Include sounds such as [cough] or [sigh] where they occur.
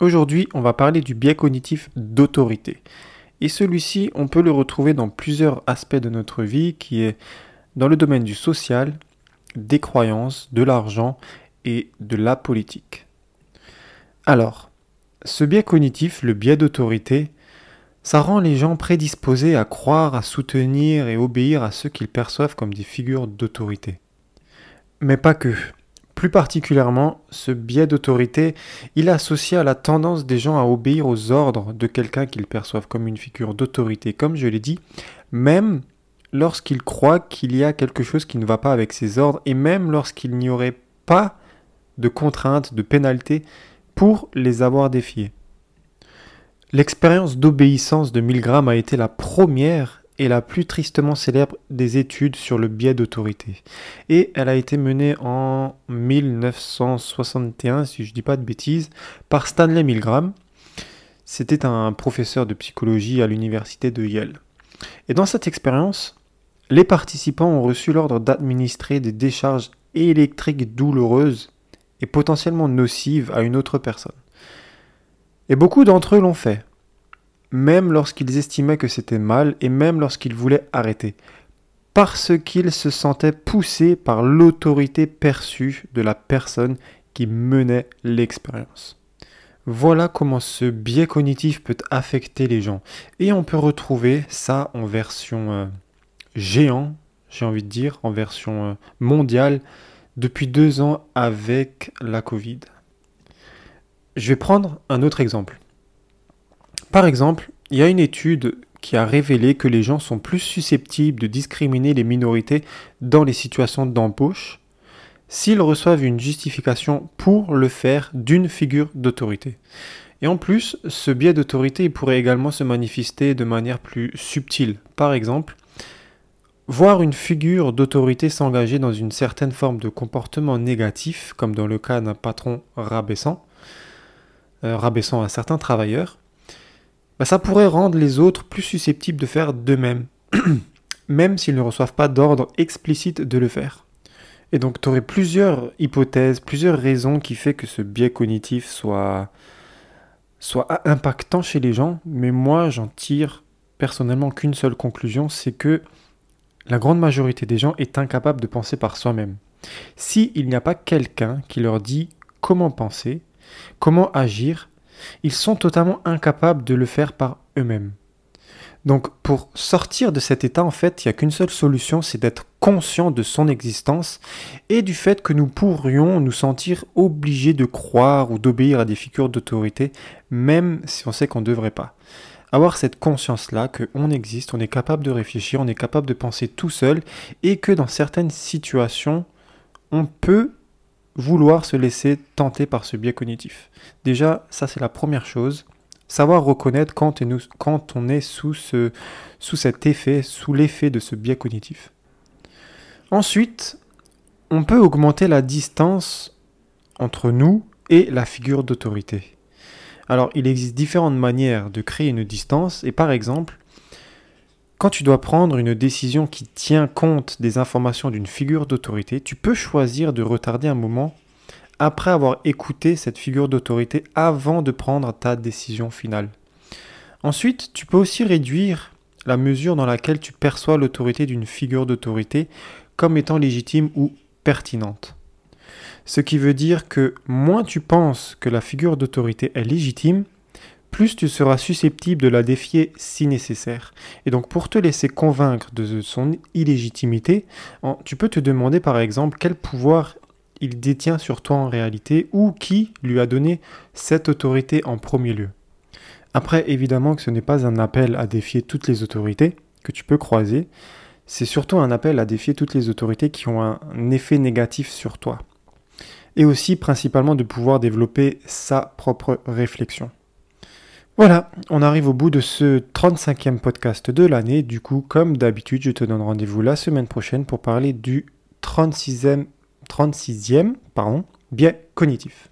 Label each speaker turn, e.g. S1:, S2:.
S1: Aujourd'hui, on va parler du biais cognitif d'autorité. Et celui-ci, on peut le retrouver dans plusieurs aspects de notre vie, qui est dans le domaine du social, des croyances, de l'argent et de la politique. Alors, ce biais cognitif, le biais d'autorité, ça rend les gens prédisposés à croire, à soutenir et obéir à ceux qu'ils perçoivent comme des figures d'autorité. Mais pas que. Plus particulièrement, ce biais d'autorité, il est associé à la tendance des gens à obéir aux ordres de quelqu'un qu'ils perçoivent comme une figure d'autorité, comme je l'ai dit, même lorsqu'ils croient qu'il y a quelque chose qui ne va pas avec ces ordres, et même lorsqu'il n'y aurait pas de contraintes, de pénalités pour les avoir défiés. L'expérience d'obéissance de Milgram a été la première est la plus tristement célèbre des études sur le biais d'autorité. Et elle a été menée en 1961, si je ne dis pas de bêtises, par Stanley Milgram. C'était un professeur de psychologie à l'université de Yale. Et dans cette expérience, les participants ont reçu l'ordre d'administrer des décharges électriques douloureuses et potentiellement nocives à une autre personne. Et beaucoup d'entre eux l'ont fait même lorsqu'ils estimaient que c'était mal et même lorsqu'ils voulaient arrêter, parce qu'ils se sentaient poussés par l'autorité perçue de la personne qui menait l'expérience. Voilà comment ce biais cognitif peut affecter les gens. Et on peut retrouver ça en version euh, géant, j'ai envie de dire, en version euh, mondiale, depuis deux ans avec la Covid. Je vais prendre un autre exemple. Par exemple, il y a une étude qui a révélé que les gens sont plus susceptibles de discriminer les minorités dans les situations d'embauche s'ils reçoivent une justification pour le faire d'une figure d'autorité. Et en plus, ce biais d'autorité pourrait également se manifester de manière plus subtile. Par exemple, voir une figure d'autorité s'engager dans une certaine forme de comportement négatif, comme dans le cas d'un patron rabaissant, euh, rabaissant à certains travailleurs, bah, ça pourrait rendre les autres plus susceptibles de faire d'eux-mêmes, [clears throat] même s'ils ne reçoivent pas d'ordre explicite de le faire. Et donc tu aurais plusieurs hypothèses, plusieurs raisons qui font que ce biais cognitif soit, soit impactant chez les gens, mais moi j'en tire personnellement qu'une seule conclusion, c'est que la grande majorité des gens est incapable de penser par soi-même. S'il n'y a pas quelqu'un qui leur dit comment penser, comment agir, ils sont totalement incapables de le faire par eux-mêmes. Donc pour sortir de cet état, en fait, il n'y a qu'une seule solution, c'est d'être conscient de son existence et du fait que nous pourrions nous sentir obligés de croire ou d'obéir à des figures d'autorité, même si on sait qu'on ne devrait pas. Avoir cette conscience-là qu'on existe, on est capable de réfléchir, on est capable de penser tout seul et que dans certaines situations, on peut vouloir se laisser tenter par ce biais cognitif. Déjà, ça c'est la première chose. Savoir reconnaître quand, on est sous, ce, sous cet effet, sous l'effet de ce biais cognitif. Ensuite, on peut augmenter la distance entre nous et la figure d'autorité. Alors, il existe différentes manières de créer une distance, et par exemple, quand tu dois prendre une décision qui tient compte des informations d'une figure d'autorité, tu peux choisir de retarder un moment après avoir écouté cette figure d'autorité avant de prendre ta décision finale. Ensuite, tu peux aussi réduire la mesure dans laquelle tu perçois l'autorité d'une figure d'autorité comme étant légitime ou pertinente. Ce qui veut dire que moins tu penses que la figure d'autorité est légitime, plus tu seras susceptible de la défier si nécessaire. Et donc pour te laisser convaincre de son illégitimité, tu peux te demander par exemple quel pouvoir il détient sur toi en réalité ou qui lui a donné cette autorité en premier lieu. Après, évidemment que ce n'est pas un appel à défier toutes les autorités que tu peux croiser, c'est surtout un appel à défier toutes les autorités qui ont un effet négatif sur toi. Et aussi principalement de pouvoir développer sa propre réflexion. Voilà, on arrive au bout de ce 35e podcast de l'année. Du coup, comme d'habitude, je te donne rendez-vous la semaine prochaine pour parler du 36e, 36e pardon, biais cognitif.